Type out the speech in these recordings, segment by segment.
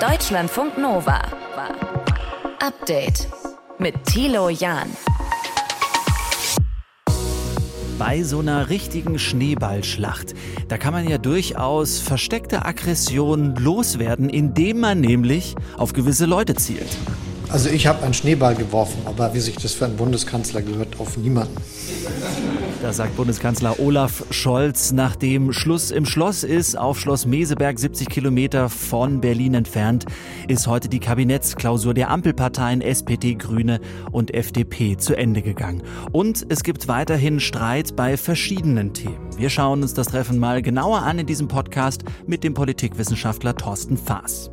Deutschlandfunk Nova. Update mit Thilo Jahn. Bei so einer richtigen Schneeballschlacht, da kann man ja durchaus versteckte Aggressionen loswerden, indem man nämlich auf gewisse Leute zielt. Also ich habe einen Schneeball geworfen, aber wie sich das für einen Bundeskanzler gehört, auf niemanden. Das sagt Bundeskanzler Olaf Scholz, nachdem Schluss im Schloss ist, auf Schloss Meseberg, 70 Kilometer von Berlin entfernt, ist heute die Kabinettsklausur der Ampelparteien SPD, Grüne und FDP zu Ende gegangen. Und es gibt weiterhin Streit bei verschiedenen Themen. Wir schauen uns das Treffen mal genauer an in diesem Podcast mit dem Politikwissenschaftler Thorsten Faas.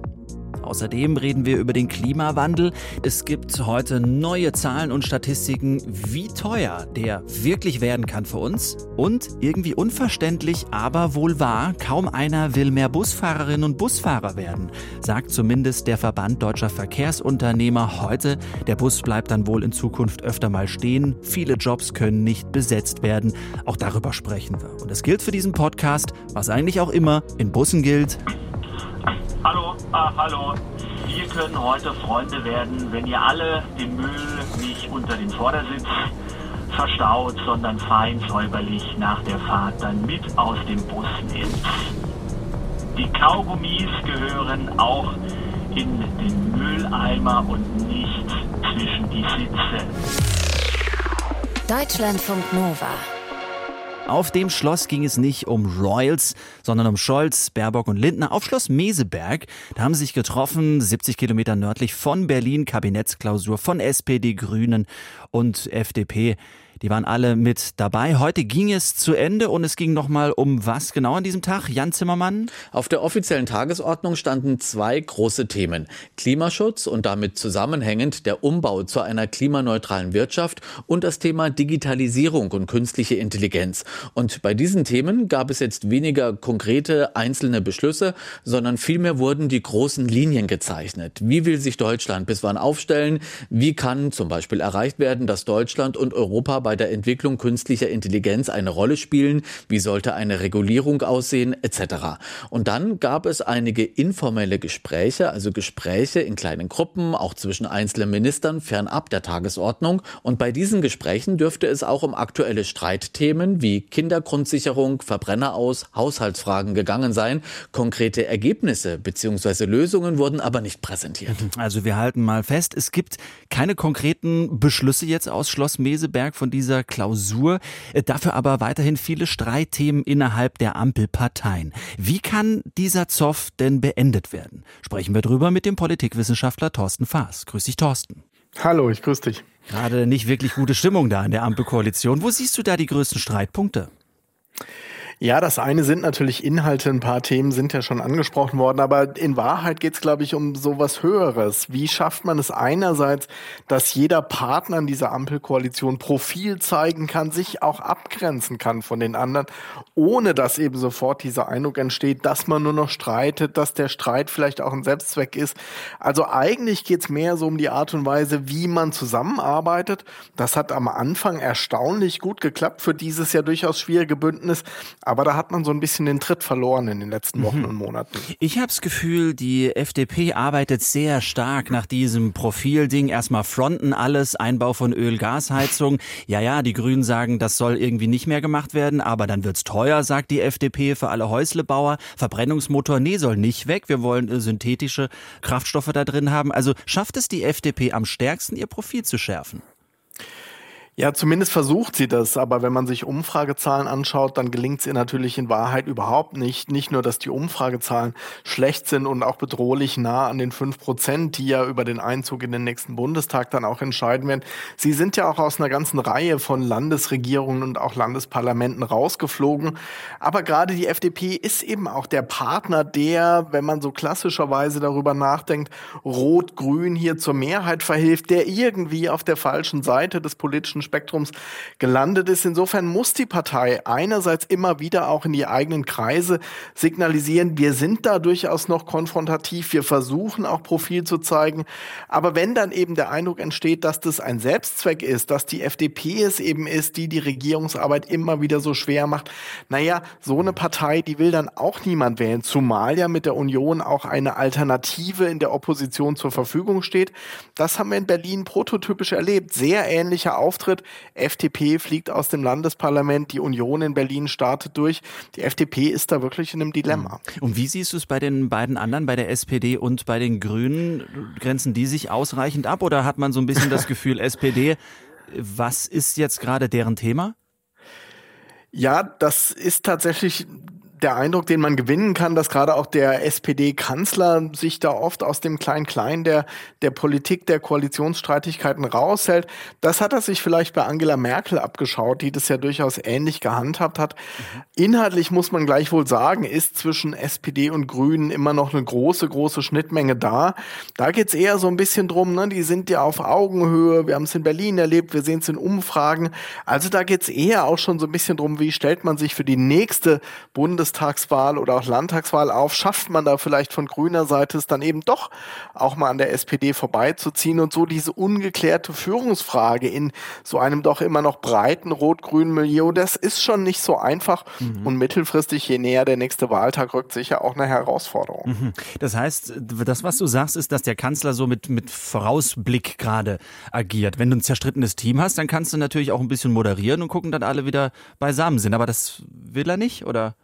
Außerdem reden wir über den Klimawandel. Es gibt heute neue Zahlen und Statistiken, wie teuer der wirklich werden kann für uns. Und irgendwie unverständlich, aber wohl wahr, kaum einer will mehr Busfahrerinnen und Busfahrer werden, sagt zumindest der Verband deutscher Verkehrsunternehmer heute. Der Bus bleibt dann wohl in Zukunft öfter mal stehen. Viele Jobs können nicht besetzt werden. Auch darüber sprechen wir. Und es gilt für diesen Podcast, was eigentlich auch immer in Bussen gilt. Hallo, ah, hallo. Wir können heute Freunde werden, wenn ihr alle den Müll nicht unter den Vordersitz verstaut, sondern fein säuberlich nach der Fahrt dann mit aus dem Bus nehmt. Die Kaugummis gehören auch in den Mülleimer und nicht zwischen die Sitze. Deutschlandfunk Nova. Auf dem Schloss ging es nicht um Royals, sondern um Scholz, Baerbock und Lindner auf Schloss Meseberg. Da haben sie sich getroffen, 70 Kilometer nördlich von Berlin, Kabinettsklausur von SPD, Grünen und FDP. Die waren alle mit dabei. Heute ging es zu Ende und es ging nochmal um was genau an diesem Tag? Jan Zimmermann? Auf der offiziellen Tagesordnung standen zwei große Themen. Klimaschutz und damit zusammenhängend der Umbau zu einer klimaneutralen Wirtschaft und das Thema Digitalisierung und künstliche Intelligenz. Und bei diesen Themen gab es jetzt weniger konkrete einzelne Beschlüsse, sondern vielmehr wurden die großen Linien gezeichnet. Wie will sich Deutschland bis wann aufstellen? Wie kann zum Beispiel erreicht werden, dass Deutschland und Europa bei der Entwicklung künstlicher Intelligenz eine Rolle spielen? Wie sollte eine Regulierung aussehen? Etc. Und dann gab es einige informelle Gespräche, also Gespräche in kleinen Gruppen, auch zwischen einzelnen Ministern, fernab der Tagesordnung. Und bei diesen Gesprächen dürfte es auch um aktuelle Streitthemen wie Kindergrundsicherung, Verbrenner aus, Haushaltsfragen gegangen sein. Konkrete Ergebnisse bzw. Lösungen wurden aber nicht präsentiert. Also wir halten mal fest, es gibt keine konkreten Beschlüsse jetzt aus Schloss Meseberg von dieser Klausur, äh, dafür aber weiterhin viele Streitthemen innerhalb der Ampelparteien. Wie kann dieser Zoff denn beendet werden? Sprechen wir drüber mit dem Politikwissenschaftler Thorsten Faas. Grüß dich, Thorsten. Hallo, ich grüße dich. Gerade nicht wirklich gute Stimmung da in der Ampelkoalition. Wo siehst du da die größten Streitpunkte? Ja, das eine sind natürlich Inhalte, ein paar Themen sind ja schon angesprochen worden, aber in Wahrheit geht es, glaube ich, um sowas Höheres. Wie schafft man es einerseits, dass jeder Partner in dieser Ampelkoalition Profil zeigen kann, sich auch abgrenzen kann von den anderen, ohne dass eben sofort dieser Eindruck entsteht, dass man nur noch streitet, dass der Streit vielleicht auch ein Selbstzweck ist. Also eigentlich geht es mehr so um die Art und Weise, wie man zusammenarbeitet. Das hat am Anfang erstaunlich gut geklappt für dieses ja durchaus schwierige Bündnis. Aber da hat man so ein bisschen den Tritt verloren in den letzten Wochen mhm. und Monaten. Ich habe das Gefühl, die FDP arbeitet sehr stark nach diesem Profilding. Erstmal fronten alles, Einbau von Öl-Gasheizung. Ja, ja, die Grünen sagen, das soll irgendwie nicht mehr gemacht werden, aber dann wird's teuer, sagt die FDP für alle Häuslebauer. Verbrennungsmotor, nee, soll nicht weg. Wir wollen äh, synthetische Kraftstoffe da drin haben. Also schafft es die FDP am stärksten, ihr Profil zu schärfen? Ja, zumindest versucht sie das, aber wenn man sich Umfragezahlen anschaut, dann gelingt es ihr natürlich in Wahrheit überhaupt nicht. Nicht nur, dass die Umfragezahlen schlecht sind und auch bedrohlich nah an den fünf Prozent, die ja über den Einzug in den nächsten Bundestag dann auch entscheiden werden. Sie sind ja auch aus einer ganzen Reihe von Landesregierungen und auch Landesparlamenten rausgeflogen. Aber gerade die FDP ist eben auch der Partner, der, wenn man so klassischerweise darüber nachdenkt, Rot-Grün hier zur Mehrheit verhilft, der irgendwie auf der falschen Seite des politischen Spektrums gelandet ist. Insofern muss die Partei einerseits immer wieder auch in die eigenen Kreise signalisieren, wir sind da durchaus noch konfrontativ, wir versuchen auch Profil zu zeigen. Aber wenn dann eben der Eindruck entsteht, dass das ein Selbstzweck ist, dass die FDP es eben ist, die die Regierungsarbeit immer wieder so schwer macht, naja, so eine Partei, die will dann auch niemand wählen, zumal ja mit der Union auch eine Alternative in der Opposition zur Verfügung steht. Das haben wir in Berlin prototypisch erlebt. Sehr ähnlicher Auftritt. FDP fliegt aus dem Landesparlament, die Union in Berlin startet durch. Die FDP ist da wirklich in einem Dilemma. Hm. Und wie siehst du es bei den beiden anderen, bei der SPD und bei den Grünen? Grenzen die sich ausreichend ab oder hat man so ein bisschen das Gefühl, SPD, was ist jetzt gerade deren Thema? Ja, das ist tatsächlich der Eindruck, den man gewinnen kann, dass gerade auch der SPD-Kanzler sich da oft aus dem Klein-Klein der, der Politik der Koalitionsstreitigkeiten raushält. Das hat er sich vielleicht bei Angela Merkel abgeschaut, die das ja durchaus ähnlich gehandhabt hat. Inhaltlich muss man gleichwohl sagen, ist zwischen SPD und Grünen immer noch eine große, große Schnittmenge da. Da geht's eher so ein bisschen drum, ne? die sind ja auf Augenhöhe. Wir haben es in Berlin erlebt, wir sehen es in Umfragen. Also da geht's eher auch schon so ein bisschen drum, wie stellt man sich für die nächste Bundes Bundestagswahl oder auch Landtagswahl auf, schafft man da vielleicht von grüner Seite es dann eben doch auch mal an der SPD vorbeizuziehen und so diese ungeklärte Führungsfrage in so einem doch immer noch breiten rot-grünen Milieu, das ist schon nicht so einfach mhm. und mittelfristig, je näher der nächste Wahltag rückt, sicher auch eine Herausforderung. Mhm. Das heißt, das, was du sagst, ist, dass der Kanzler so mit, mit Vorausblick gerade agiert. Wenn du ein zerstrittenes Team hast, dann kannst du natürlich auch ein bisschen moderieren und gucken, dass alle wieder beisammen sind. Aber das will er nicht, oder?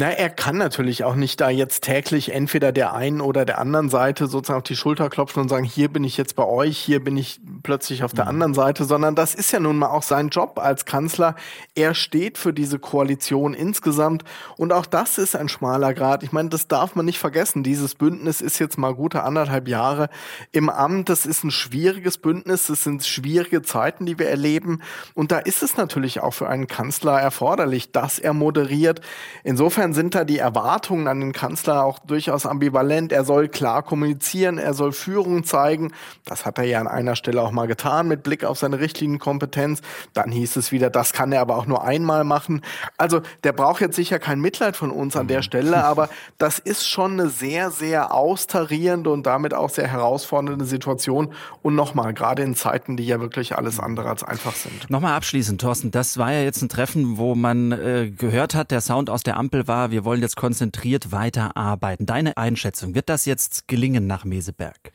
Na, er kann natürlich auch nicht da jetzt täglich entweder der einen oder der anderen Seite sozusagen auf die Schulter klopfen und sagen, hier bin ich jetzt bei euch, hier bin ich plötzlich auf der mhm. anderen Seite, sondern das ist ja nun mal auch sein Job als Kanzler. Er steht für diese Koalition insgesamt und auch das ist ein schmaler Grad. Ich meine, das darf man nicht vergessen. Dieses Bündnis ist jetzt mal gute anderthalb Jahre im Amt. Das ist ein schwieriges Bündnis. Das sind schwierige Zeiten, die wir erleben. Und da ist es natürlich auch für einen Kanzler erforderlich, dass er moderiert. Insofern Insofern sind da die Erwartungen an den Kanzler auch durchaus ambivalent. Er soll klar kommunizieren, er soll Führung zeigen. Das hat er ja an einer Stelle auch mal getan mit Blick auf seine Richtlinienkompetenz. Dann hieß es wieder, das kann er aber auch nur einmal machen. Also der braucht jetzt sicher kein Mitleid von uns an der Stelle, aber das ist schon eine sehr, sehr austarierende und damit auch sehr herausfordernde Situation. Und nochmal, gerade in Zeiten, die ja wirklich alles andere als einfach sind. Nochmal abschließend, Thorsten, das war ja jetzt ein Treffen, wo man äh, gehört hat, der Sound aus der Ampel war wir wollen jetzt konzentriert weiterarbeiten. Deine Einschätzung, wird das jetzt gelingen nach Meseberg?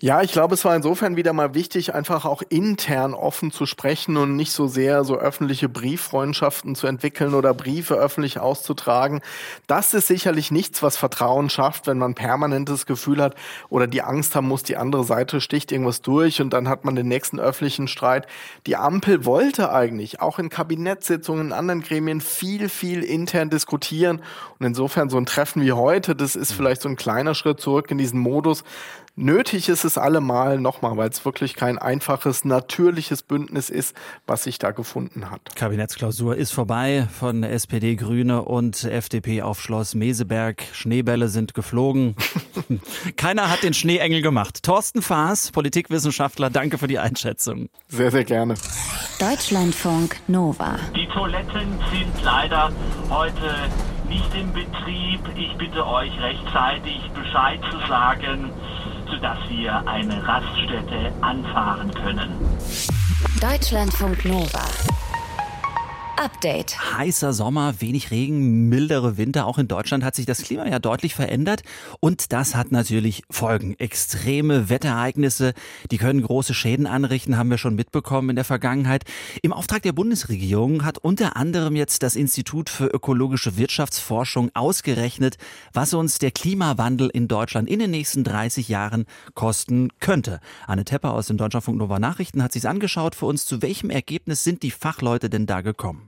Ja, ich glaube, es war insofern wieder mal wichtig, einfach auch intern offen zu sprechen und nicht so sehr so öffentliche Brieffreundschaften zu entwickeln oder Briefe öffentlich auszutragen. Das ist sicherlich nichts, was Vertrauen schafft, wenn man permanentes Gefühl hat oder die Angst haben muss, die andere Seite sticht irgendwas durch und dann hat man den nächsten öffentlichen Streit. Die Ampel wollte eigentlich auch in Kabinettssitzungen, in anderen Gremien viel, viel intern diskutieren. Und insofern so ein Treffen wie heute, das ist vielleicht so ein kleiner Schritt zurück in diesen Modus, Nötig ist es allemal nochmal, weil es wirklich kein einfaches, natürliches Bündnis ist, was sich da gefunden hat. Kabinettsklausur ist vorbei von SPD, Grüne und FDP auf Schloss Meseberg. Schneebälle sind geflogen. Keiner hat den Schneeengel gemacht. Thorsten Faas, Politikwissenschaftler, danke für die Einschätzung. Sehr, sehr gerne. Deutschlandfunk Nova. Die Toiletten sind leider heute nicht im Betrieb. Ich bitte euch rechtzeitig Bescheid zu sagen sodass wir eine Raststätte anfahren können. Deutschlandfunk Nova. Update. Heißer Sommer, wenig Regen, mildere Winter. Auch in Deutschland hat sich das Klima ja deutlich verändert. Und das hat natürlich Folgen. Extreme Wetterereignisse, die können große Schäden anrichten, haben wir schon mitbekommen in der Vergangenheit. Im Auftrag der Bundesregierung hat unter anderem jetzt das Institut für ökologische Wirtschaftsforschung ausgerechnet, was uns der Klimawandel in Deutschland in den nächsten 30 Jahren kosten könnte. Anne Tepper aus den Deutschlandfunk Nova Nachrichten hat sich angeschaut für uns. Zu welchem Ergebnis sind die Fachleute denn da gekommen?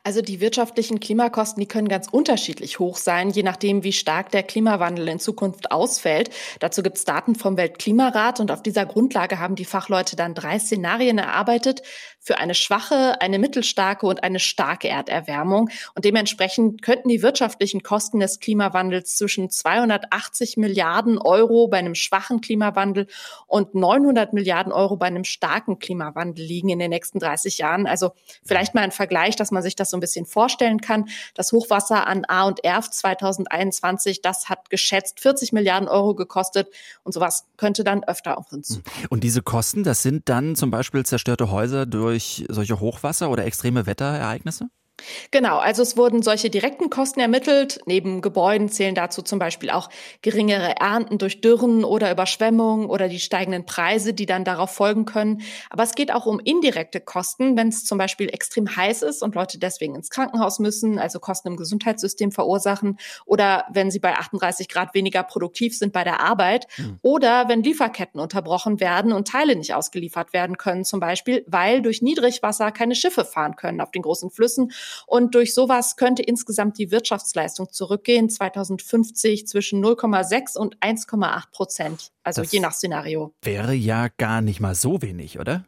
Also die wirtschaftlichen Klimakosten, die können ganz unterschiedlich hoch sein, je nachdem, wie stark der Klimawandel in Zukunft ausfällt. Dazu gibt es Daten vom Weltklimarat und auf dieser Grundlage haben die Fachleute dann drei Szenarien erarbeitet für eine schwache, eine mittelstarke und eine starke Erderwärmung. Und dementsprechend könnten die wirtschaftlichen Kosten des Klimawandels zwischen 280 Milliarden Euro bei einem schwachen Klimawandel und 900 Milliarden Euro bei einem starken Klimawandel liegen in den nächsten 30 Jahren. Also vielleicht mal ein Vergleich, dass man sich das so ein bisschen vorstellen kann. Das Hochwasser an A und Erf 2021, das hat geschätzt 40 Milliarden Euro gekostet und sowas könnte dann öfter auf uns. Und diese Kosten, das sind dann zum Beispiel zerstörte Häuser durch solche Hochwasser oder extreme Wetterereignisse? Genau, also es wurden solche direkten Kosten ermittelt. Neben Gebäuden zählen dazu zum Beispiel auch geringere Ernten durch Dürren oder Überschwemmungen oder die steigenden Preise, die dann darauf folgen können. Aber es geht auch um indirekte Kosten, wenn es zum Beispiel extrem heiß ist und Leute deswegen ins Krankenhaus müssen, also Kosten im Gesundheitssystem verursachen oder wenn sie bei 38 Grad weniger produktiv sind bei der Arbeit mhm. oder wenn Lieferketten unterbrochen werden und Teile nicht ausgeliefert werden können, zum Beispiel, weil durch Niedrigwasser keine Schiffe fahren können auf den großen Flüssen und durch sowas könnte insgesamt die Wirtschaftsleistung zurückgehen, 2050 zwischen 0,6 und 1,8 Prozent. Also das je nach Szenario. Wäre ja gar nicht mal so wenig, oder?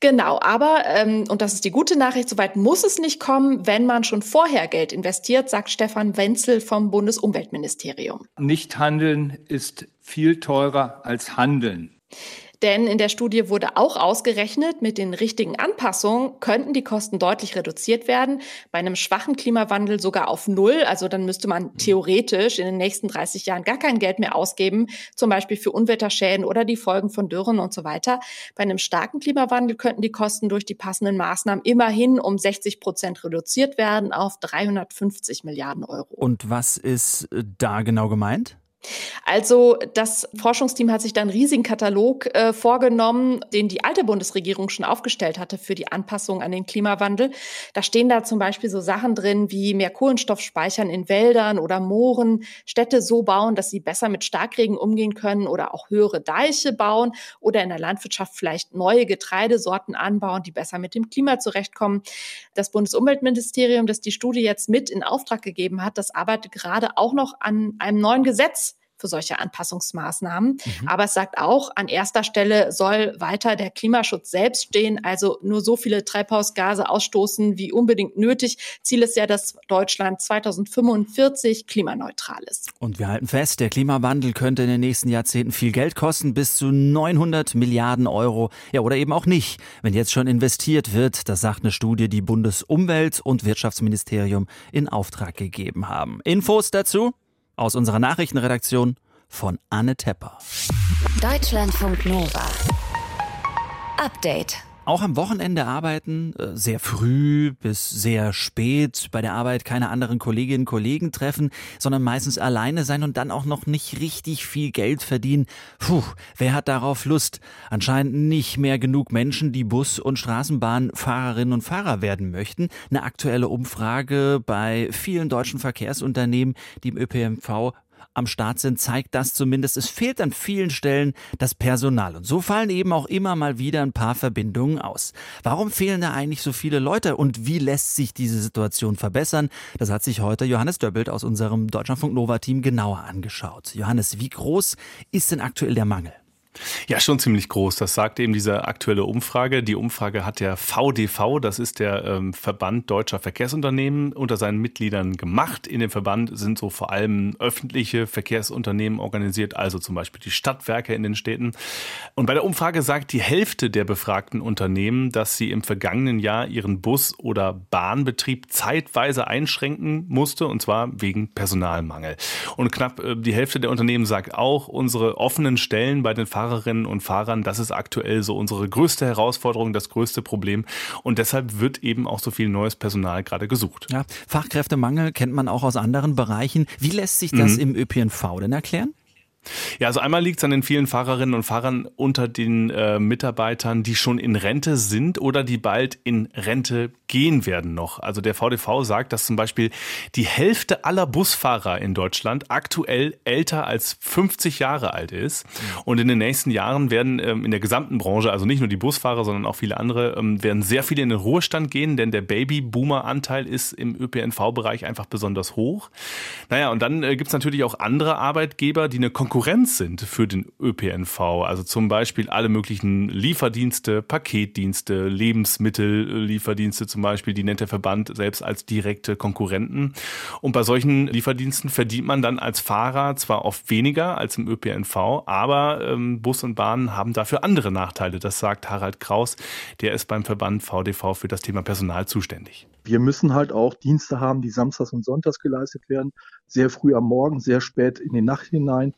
Genau, aber, ähm, und das ist die gute Nachricht, soweit muss es nicht kommen, wenn man schon vorher Geld investiert, sagt Stefan Wenzel vom Bundesumweltministerium. Nicht handeln ist viel teurer als handeln. Denn in der Studie wurde auch ausgerechnet, mit den richtigen Anpassungen könnten die Kosten deutlich reduziert werden. Bei einem schwachen Klimawandel sogar auf Null. Also dann müsste man theoretisch in den nächsten 30 Jahren gar kein Geld mehr ausgeben, zum Beispiel für Unwetterschäden oder die Folgen von Dürren und so weiter. Bei einem starken Klimawandel könnten die Kosten durch die passenden Maßnahmen immerhin um 60 Prozent reduziert werden auf 350 Milliarden Euro. Und was ist äh, da genau gemeint? Also das Forschungsteam hat sich dann einen riesigen Katalog äh, vorgenommen, den die alte Bundesregierung schon aufgestellt hatte für die Anpassung an den Klimawandel. Da stehen da zum Beispiel so Sachen drin wie mehr Kohlenstoff speichern in Wäldern oder Mooren, Städte so bauen, dass sie besser mit Starkregen umgehen können oder auch höhere Deiche bauen oder in der Landwirtschaft vielleicht neue Getreidesorten anbauen, die besser mit dem Klima zurechtkommen. Das Bundesumweltministerium, das die Studie jetzt mit in Auftrag gegeben hat, das arbeitet gerade auch noch an einem neuen Gesetz für solche Anpassungsmaßnahmen. Mhm. Aber es sagt auch, an erster Stelle soll weiter der Klimaschutz selbst stehen, also nur so viele Treibhausgase ausstoßen wie unbedingt nötig. Ziel ist ja, dass Deutschland 2045 klimaneutral ist. Und wir halten fest, der Klimawandel könnte in den nächsten Jahrzehnten viel Geld kosten, bis zu 900 Milliarden Euro. Ja, oder eben auch nicht, wenn jetzt schon investiert wird. Das sagt eine Studie, die Bundesumwelt- und Wirtschaftsministerium in Auftrag gegeben haben. Infos dazu aus unserer Nachrichtenredaktion von Anne Tepper. Deutschlandfunk Nova. Update. Auch am Wochenende arbeiten, äh, sehr früh bis sehr spät, bei der Arbeit keine anderen Kolleginnen und Kollegen treffen, sondern meistens alleine sein und dann auch noch nicht richtig viel Geld verdienen. Puh, wer hat darauf Lust? Anscheinend nicht mehr genug Menschen, die Bus- und Straßenbahnfahrerinnen und Fahrer werden möchten. Eine aktuelle Umfrage bei vielen deutschen Verkehrsunternehmen, die im ÖPNV am Start sind, zeigt das zumindest. Es fehlt an vielen Stellen das Personal. Und so fallen eben auch immer mal wieder ein paar Verbindungen aus. Warum fehlen da eigentlich so viele Leute und wie lässt sich diese Situation verbessern? Das hat sich heute Johannes Döbbelt aus unserem Deutschlandfunk Nova Team genauer angeschaut. Johannes, wie groß ist denn aktuell der Mangel? Ja, schon ziemlich groß. Das sagt eben diese aktuelle Umfrage. Die Umfrage hat der VDV, das ist der ähm, Verband deutscher Verkehrsunternehmen, unter seinen Mitgliedern gemacht. In dem Verband sind so vor allem öffentliche Verkehrsunternehmen organisiert, also zum Beispiel die Stadtwerke in den Städten. Und bei der Umfrage sagt die Hälfte der befragten Unternehmen, dass sie im vergangenen Jahr ihren Bus- oder Bahnbetrieb zeitweise einschränken musste, und zwar wegen Personalmangel. Und knapp äh, die Hälfte der Unternehmen sagt auch, unsere offenen Stellen bei den Fahrern Fahrerinnen und Fahrern. Das ist aktuell so unsere größte Herausforderung, das größte Problem. Und deshalb wird eben auch so viel neues Personal gerade gesucht. Ja, Fachkräftemangel kennt man auch aus anderen Bereichen. Wie lässt sich das mhm. im ÖPNV denn erklären? Ja, also einmal liegt es an den vielen Fahrerinnen und Fahrern unter den äh, Mitarbeitern, die schon in Rente sind oder die bald in Rente gehen werden noch. Also der VDV sagt, dass zum Beispiel die Hälfte aller Busfahrer in Deutschland aktuell älter als 50 Jahre alt ist. Und in den nächsten Jahren werden ähm, in der gesamten Branche, also nicht nur die Busfahrer, sondern auch viele andere, ähm, werden sehr viele in den Ruhestand gehen, denn der Babyboomer-Anteil ist im ÖPNV-Bereich einfach besonders hoch. Naja, und dann äh, gibt es natürlich auch andere Arbeitgeber, die eine Konkurrenz sind für den ÖPNV. Also zum Beispiel alle möglichen Lieferdienste, Paketdienste, Lebensmittellieferdienste zum Beispiel, die nennt der Verband selbst als direkte Konkurrenten. Und bei solchen Lieferdiensten verdient man dann als Fahrer zwar oft weniger als im ÖPNV, aber ähm, Bus und Bahn haben dafür andere Nachteile. Das sagt Harald Kraus, der ist beim Verband VDV für das Thema Personal zuständig. Wir müssen halt auch Dienste haben, die samstags und sonntags geleistet werden, sehr früh am Morgen, sehr spät in die Nacht hinein.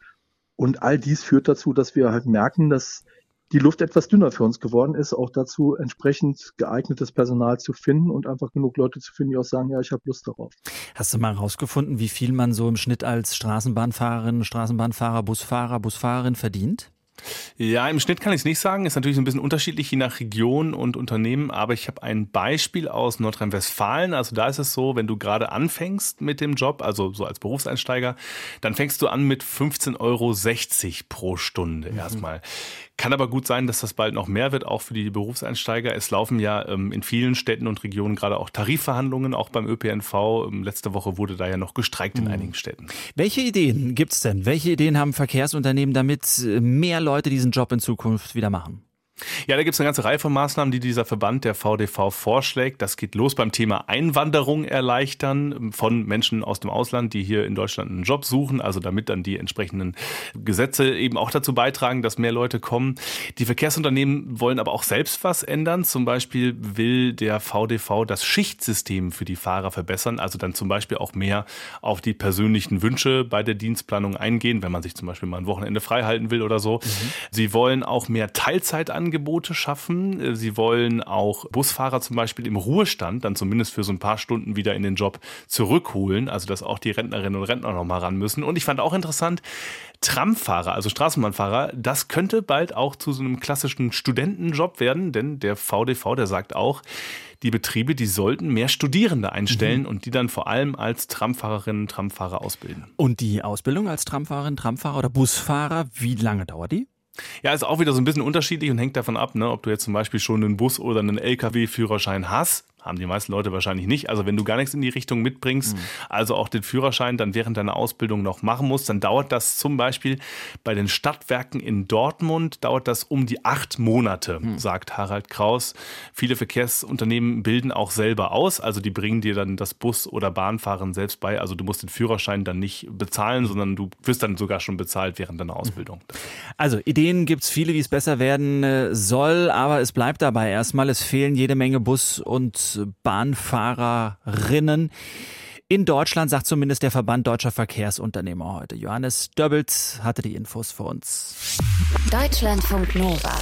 Und all dies führt dazu, dass wir halt merken, dass die Luft etwas dünner für uns geworden ist, auch dazu entsprechend geeignetes Personal zu finden und einfach genug Leute zu finden, die auch sagen, ja, ich habe Lust darauf. Hast du mal herausgefunden, wie viel man so im Schnitt als Straßenbahnfahrerin, Straßenbahnfahrer, Busfahrer, Busfahrerin verdient? Ja, im Schnitt kann ich es nicht sagen. Ist natürlich ein bisschen unterschiedlich je nach Region und Unternehmen. Aber ich habe ein Beispiel aus Nordrhein-Westfalen. Also da ist es so, wenn du gerade anfängst mit dem Job, also so als Berufseinsteiger, dann fängst du an mit 15,60 Euro pro Stunde mhm. erstmal. Kann aber gut sein, dass das bald noch mehr wird, auch für die Berufseinsteiger. Es laufen ja ähm, in vielen Städten und Regionen gerade auch Tarifverhandlungen, auch beim ÖPNV. Ähm, letzte Woche wurde da ja noch gestreikt in mhm. einigen Städten. Welche Ideen gibt es denn? Welche Ideen haben Verkehrsunternehmen, damit äh, mehr Leute diesen Job in Zukunft wieder machen? Ja, da gibt es eine ganze Reihe von Maßnahmen, die dieser Verband der VDV vorschlägt. Das geht los beim Thema Einwanderung erleichtern von Menschen aus dem Ausland, die hier in Deutschland einen Job suchen, also damit dann die entsprechenden Gesetze eben auch dazu beitragen, dass mehr Leute kommen. Die Verkehrsunternehmen wollen aber auch selbst was ändern. Zum Beispiel will der VDV das Schichtsystem für die Fahrer verbessern, also dann zum Beispiel auch mehr auf die persönlichen Wünsche bei der Dienstplanung eingehen, wenn man sich zum Beispiel mal ein Wochenende frei halten will oder so. Mhm. Sie wollen auch mehr Teilzeit angehen Angebote schaffen. Sie wollen auch Busfahrer zum Beispiel im Ruhestand dann zumindest für so ein paar Stunden wieder in den Job zurückholen. Also dass auch die Rentnerinnen und Rentner noch mal ran müssen. Und ich fand auch interessant, Tramfahrer, also Straßenbahnfahrer, das könnte bald auch zu so einem klassischen Studentenjob werden, denn der VDV, der sagt auch, die Betriebe, die sollten mehr Studierende einstellen mhm. und die dann vor allem als Tramfahrerinnen, Tramfahrer ausbilden. Und die Ausbildung als Tramfahrerin, Tramfahrer oder Busfahrer, wie lange dauert die? Ja, ist auch wieder so ein bisschen unterschiedlich und hängt davon ab, ne, ob du jetzt zum Beispiel schon einen Bus- oder einen Lkw-Führerschein hast haben die meisten Leute wahrscheinlich nicht. Also wenn du gar nichts in die Richtung mitbringst, mhm. also auch den Führerschein dann während deiner Ausbildung noch machen musst, dann dauert das zum Beispiel bei den Stadtwerken in Dortmund, dauert das um die acht Monate, mhm. sagt Harald Kraus. Viele Verkehrsunternehmen bilden auch selber aus, also die bringen dir dann das Bus- oder Bahnfahren selbst bei. Also du musst den Führerschein dann nicht bezahlen, sondern du wirst dann sogar schon bezahlt während deiner Ausbildung. Also Ideen gibt es viele, wie es besser werden äh, soll, aber es bleibt dabei erstmal, es fehlen jede Menge Bus- und Bahnfahrerinnen. In Deutschland sagt zumindest der Verband Deutscher Verkehrsunternehmer heute. Johannes Döbbels hatte die Infos für uns. Deutschlandfunk Nova.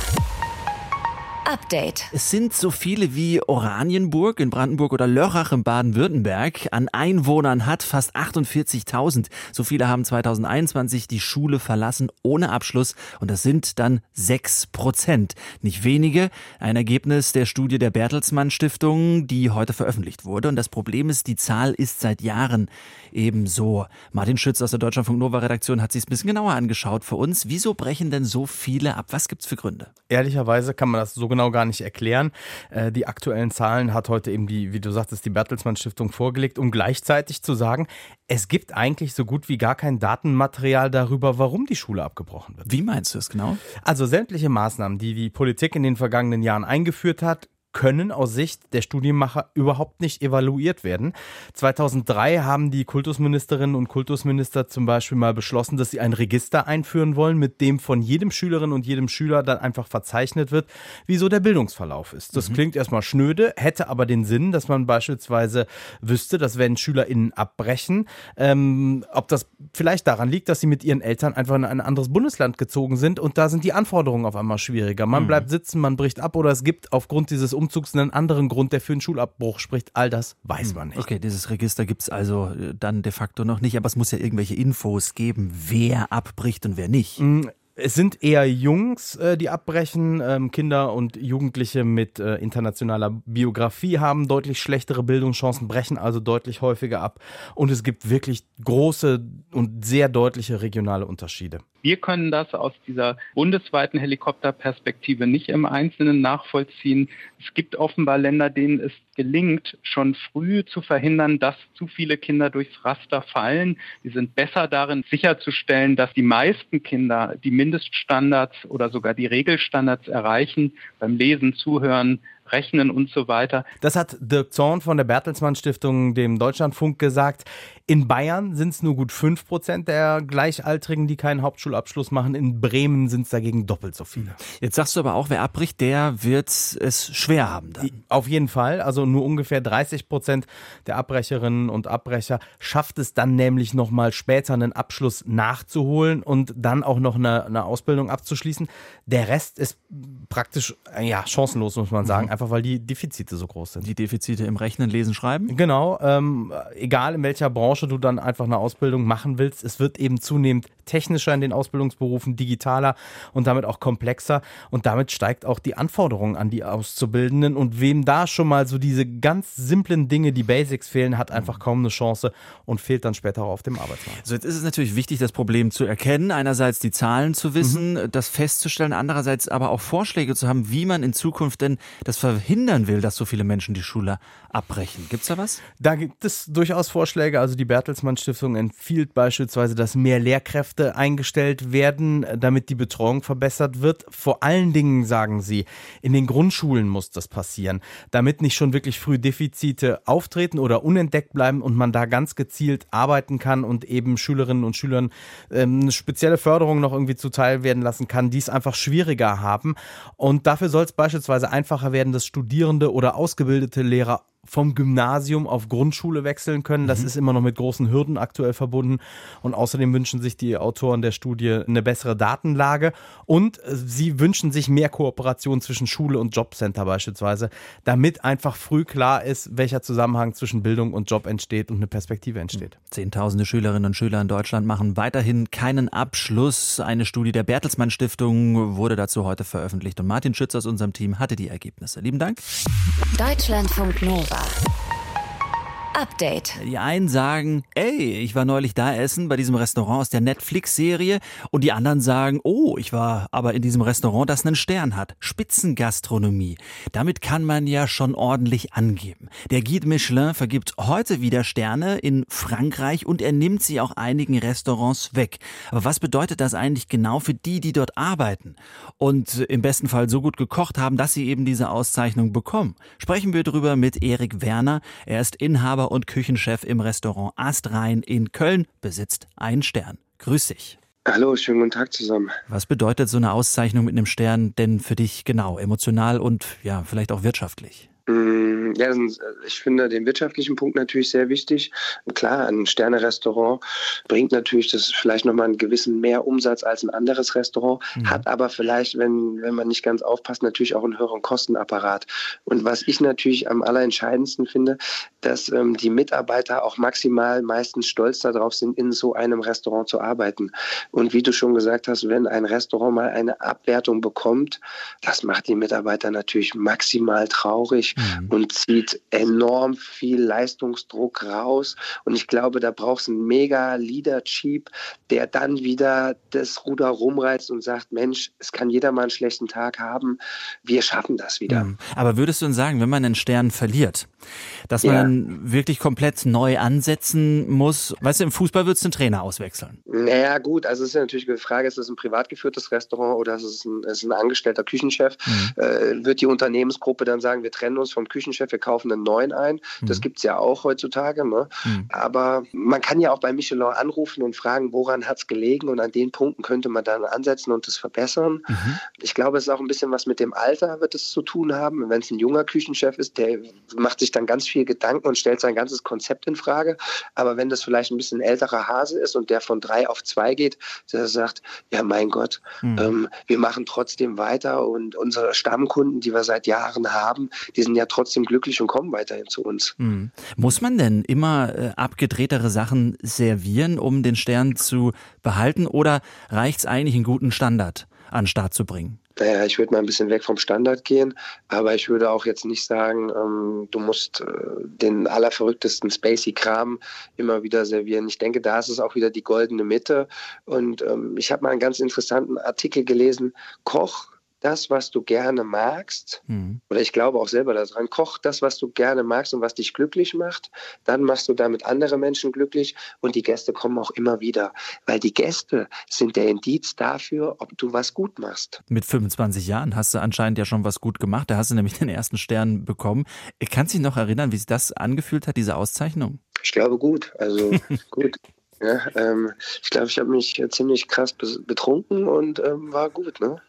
Update. Es sind so viele wie Oranienburg in Brandenburg oder Lörrach in Baden-Württemberg an Einwohnern hat, fast 48.000. So viele haben 2021 die Schule verlassen ohne Abschluss und das sind dann sechs Prozent. Nicht wenige. Ein Ergebnis der Studie der Bertelsmann Stiftung, die heute veröffentlicht wurde. Und das Problem ist, die Zahl ist seit Jahren ebenso. Martin Schütz aus der Deutschlandfunk Nova Redaktion hat sich ein bisschen genauer angeschaut für uns. Wieso brechen denn so viele ab? Was gibt's für Gründe? Ehrlicherweise kann man das so genau genau gar nicht erklären. Äh, die aktuellen Zahlen hat heute eben die, wie du sagtest, die Bertelsmann Stiftung vorgelegt, um gleichzeitig zu sagen, es gibt eigentlich so gut wie gar kein Datenmaterial darüber, warum die Schule abgebrochen wird. Wie meinst du es genau? Also sämtliche Maßnahmen, die die Politik in den vergangenen Jahren eingeführt hat, können aus Sicht der Studienmacher überhaupt nicht evaluiert werden. 2003 haben die Kultusministerinnen und Kultusminister zum Beispiel mal beschlossen, dass sie ein Register einführen wollen, mit dem von jedem Schülerin und jedem Schüler dann einfach verzeichnet wird, wieso der Bildungsverlauf ist. Das mhm. klingt erstmal schnöde, hätte aber den Sinn, dass man beispielsweise wüsste, dass wenn SchülerInnen abbrechen, ähm, ob das vielleicht daran liegt, dass sie mit ihren Eltern einfach in ein anderes Bundesland gezogen sind und da sind die Anforderungen auf einmal schwieriger. Man mhm. bleibt sitzen, man bricht ab oder es gibt aufgrund dieses Umzugs einen anderen Grund, der für einen Schulabbruch spricht, all das weiß man nicht. Okay, dieses Register gibt es also äh, dann de facto noch nicht, aber es muss ja irgendwelche Infos geben, wer abbricht und wer nicht. Mm, es sind eher Jungs, äh, die abbrechen. Ähm, Kinder und Jugendliche mit äh, internationaler Biografie haben deutlich schlechtere Bildungschancen, brechen also deutlich häufiger ab. Und es gibt wirklich große und sehr deutliche regionale Unterschiede. Wir können das aus dieser bundesweiten Helikopterperspektive nicht im Einzelnen nachvollziehen. Es gibt offenbar Länder, denen es gelingt, schon früh zu verhindern, dass zu viele Kinder durchs Raster fallen. Die sind besser darin, sicherzustellen, dass die meisten Kinder die Mindeststandards oder sogar die Regelstandards erreichen, beim Lesen, Zuhören, Rechnen und so weiter. Das hat Dirk Zorn von der Bertelsmann Stiftung dem Deutschlandfunk gesagt. In Bayern sind es nur gut 5 Prozent der Gleichaltrigen, die keinen Hauptschulabschluss machen. In Bremen sind es dagegen doppelt so viele. Jetzt sagst du aber auch, wer abbricht, der wird es schwer haben dann. Auf jeden Fall. Also nur ungefähr 30 Prozent der Abbrecherinnen und Abbrecher schafft es dann nämlich nochmal später einen Abschluss nachzuholen und dann auch noch eine, eine, Ausbildung abzuschließen. Der Rest ist praktisch ja, chancenlos, muss man sagen, mhm. Einfach weil die Defizite so groß sind. Die Defizite im Rechnen, Lesen, Schreiben? Genau. Ähm, egal in welcher Branche du dann einfach eine Ausbildung machen willst. Es wird eben zunehmend technischer in den Ausbildungsberufen, digitaler und damit auch komplexer. Und damit steigt auch die Anforderung an die Auszubildenden. Und wem da schon mal so diese ganz simplen Dinge, die Basics fehlen, hat einfach kaum eine Chance und fehlt dann später auch auf dem Arbeitsmarkt. So, jetzt ist es natürlich wichtig, das Problem zu erkennen. Einerseits die Zahlen zu wissen, mhm. das festzustellen, andererseits aber auch Vorschläge zu haben, wie man in Zukunft denn das verhindern will, dass so viele Menschen die Schule abbrechen. Gibt es da was? Da gibt es durchaus Vorschläge. Also die Bertelsmann Stiftung empfiehlt beispielsweise, dass mehr Lehrkräfte eingestellt werden, damit die Betreuung verbessert wird. Vor allen Dingen sagen sie, in den Grundschulen muss das passieren, damit nicht schon wirklich früh Defizite auftreten oder unentdeckt bleiben und man da ganz gezielt arbeiten kann und eben Schülerinnen und Schülern ähm, eine spezielle Förderung noch irgendwie zuteil werden lassen kann, die es einfach schwieriger haben. Und dafür soll es beispielsweise einfacher werden, dass Studierende oder ausgebildete Lehrer vom Gymnasium auf Grundschule wechseln können. Das mhm. ist immer noch mit großen Hürden aktuell verbunden. Und außerdem wünschen sich die Autoren der Studie eine bessere Datenlage. Und äh, sie wünschen sich mehr Kooperation zwischen Schule und Jobcenter beispielsweise, damit einfach früh klar ist, welcher Zusammenhang zwischen Bildung und Job entsteht und eine Perspektive entsteht. Zehntausende Schülerinnen und Schüler in Deutschland machen weiterhin keinen Abschluss. Eine Studie der Bertelsmann Stiftung wurde dazu heute veröffentlicht. Und Martin Schütz aus unserem Team hatte die Ergebnisse. Lieben Dank. Deutschlandfunk Nova. Bye. Update. Die einen sagen, ey, ich war neulich da essen bei diesem Restaurant aus der Netflix-Serie und die anderen sagen, oh, ich war aber in diesem Restaurant, das einen Stern hat. Spitzengastronomie. Damit kann man ja schon ordentlich angeben. Der Guide Michelin vergibt heute wieder Sterne in Frankreich und er nimmt sie auch einigen Restaurants weg. Aber was bedeutet das eigentlich genau für die, die dort arbeiten und im besten Fall so gut gekocht haben, dass sie eben diese Auszeichnung bekommen? Sprechen wir drüber mit Erik Werner. Er ist Inhaber Und Küchenchef im Restaurant Astrein in Köln, besitzt einen Stern. Grüß dich. Hallo, schönen guten Tag zusammen. Was bedeutet so eine Auszeichnung mit einem Stern denn für dich genau, emotional und ja, vielleicht auch wirtschaftlich? Mm, ja, ich finde den wirtschaftlichen Punkt natürlich sehr wichtig. Klar, ein Sterne-Restaurant bringt natürlich das vielleicht nochmal einen gewissen Mehrumsatz als ein anderes Restaurant, mhm. hat aber vielleicht, wenn, wenn man nicht ganz aufpasst, natürlich auch einen höheren Kostenapparat. Und was ich natürlich am allerentscheidendsten finde, dass ähm, die Mitarbeiter auch maximal meistens stolz darauf sind, in so einem Restaurant zu arbeiten. Und wie du schon gesagt hast, wenn ein Restaurant mal eine Abwertung bekommt, das macht die Mitarbeiter natürlich maximal traurig mhm. und zieht enorm viel Leistungsdruck raus. Und ich glaube, da braucht es einen mega Leadership, der dann wieder das Ruder rumreißt und sagt, Mensch, es kann jeder mal einen schlechten Tag haben. Wir schaffen das wieder. Mhm. Aber würdest du denn sagen, wenn man einen Stern verliert, dass man ja. dann wirklich komplett neu ansetzen muss? Weißt du, im Fußball würdest du den Trainer auswechseln. Naja, gut, also es ist ja natürlich die Frage, ist das ein privat geführtes Restaurant oder ist es ein, ist ein angestellter Küchenchef? Mhm. Äh, wird die Unternehmensgruppe dann sagen, wir trennen uns Restaurants vom Küchenchef, wir kaufen einen neuen ein. Das mhm. gibt es ja auch heutzutage. Ne? Mhm. Aber man kann ja auch bei Michelin anrufen und fragen, woran hat es gelegen und an den Punkten könnte man dann ansetzen und das verbessern. Mhm. Ich glaube, es ist auch ein bisschen was mit dem Alter wird es zu tun haben. Wenn es ein junger Küchenchef ist, der macht sich dann ganz viel Gedanken und stellt sein ganzes Konzept in Frage. Aber wenn das vielleicht ein bisschen älterer Hase ist und der von drei auf zwei geht, der sagt, ja mein Gott, mhm. ähm, wir machen trotzdem weiter und unsere Stammkunden, die wir seit Jahren haben, die sind ja trotzdem glücklich und kommen weiterhin zu uns. Mhm. Muss man denn immer äh, abgedrehtere Sachen servieren, um den Stern zu behalten oder reicht es eigentlich einen guten Standard an den Start zu bringen? naja, ich würde mal ein bisschen weg vom Standard gehen, aber ich würde auch jetzt nicht sagen, ähm, du musst äh, den allerverrücktesten Spacey-Kram immer wieder servieren. Ich denke, da ist es auch wieder die goldene Mitte. Und ähm, ich habe mal einen ganz interessanten Artikel gelesen, Koch das, was du gerne magst, mhm. oder ich glaube auch selber daran, koch das, was du gerne magst und was dich glücklich macht, dann machst du damit andere Menschen glücklich und die Gäste kommen auch immer wieder, weil die Gäste sind der Indiz dafür, ob du was gut machst. Mit 25 Jahren hast du anscheinend ja schon was gut gemacht, da hast du nämlich den ersten Stern bekommen. Kannst du dich noch erinnern, wie sich das angefühlt hat, diese Auszeichnung? Ich glaube gut, also gut. Ja, ähm, ich glaube, ich habe mich ziemlich krass betrunken und ähm, war gut, ne?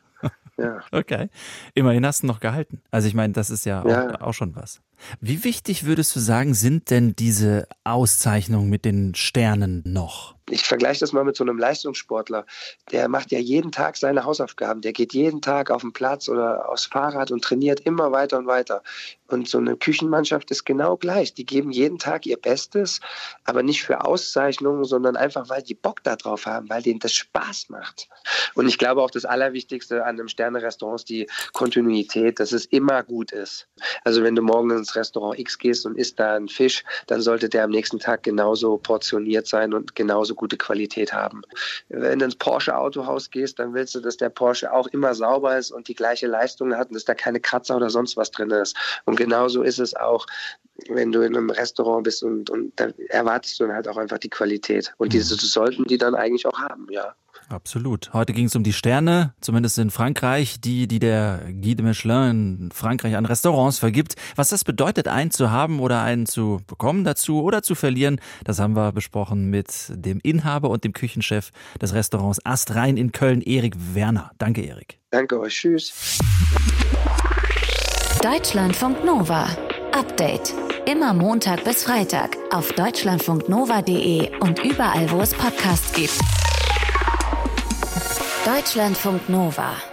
Ja. Okay. Immerhin hast du noch gehalten. Also ich meine, das ist ja, ja. Auch, auch, schon was. Wie wichtig würdest du sagen, sind denn diese Auszeichnungen mit den Sternen noch? Ich vergleiche das mal mit so einem Leistungssportler. Der macht ja jeden Tag seine Hausaufgaben. Der geht jeden Tag auf den Platz oder aufs Fahrrad und trainiert immer weiter und weiter. Und so eine Küchenmannschaft ist genau gleich. Die geben jeden Tag ihr Bestes, aber nicht für Auszeichnungen, sondern einfach, weil die Bock darauf haben, weil denen das Spaß macht. Und ich glaube auch das Allerwichtigste an einem Sterne-Restaurant ist die Kontinuität, dass es immer gut ist. Also wenn du morgen ins Restaurant X gehst und isst da einen Fisch, dann sollte der am nächsten Tag genauso portioniert sein und genauso gute Qualität haben. Wenn du ins Porsche Autohaus gehst, dann willst du, dass der Porsche auch immer sauber ist und die gleiche Leistung hat und dass da keine Kratzer oder sonst was drin ist. Und genauso ist es auch, wenn du in einem Restaurant bist und, und da erwartest du dann halt auch einfach die Qualität. Und diese sollten die dann eigentlich auch haben, ja. Absolut. Heute ging es um die Sterne, zumindest in Frankreich, die, die der Guy de Michelin in Frankreich an Restaurants vergibt. Was das bedeutet, einen zu haben oder einen zu bekommen dazu oder zu verlieren, das haben wir besprochen mit dem Inhaber und dem Küchenchef des Restaurants Astrein in Köln, Erik Werner. Danke, Erik. Danke euch. Tschüss. Deutschlandfunk Nova. Update. Immer Montag bis Freitag auf deutschlandfunknova.de und überall, wo es Podcasts gibt. Deutschlandfunk Nova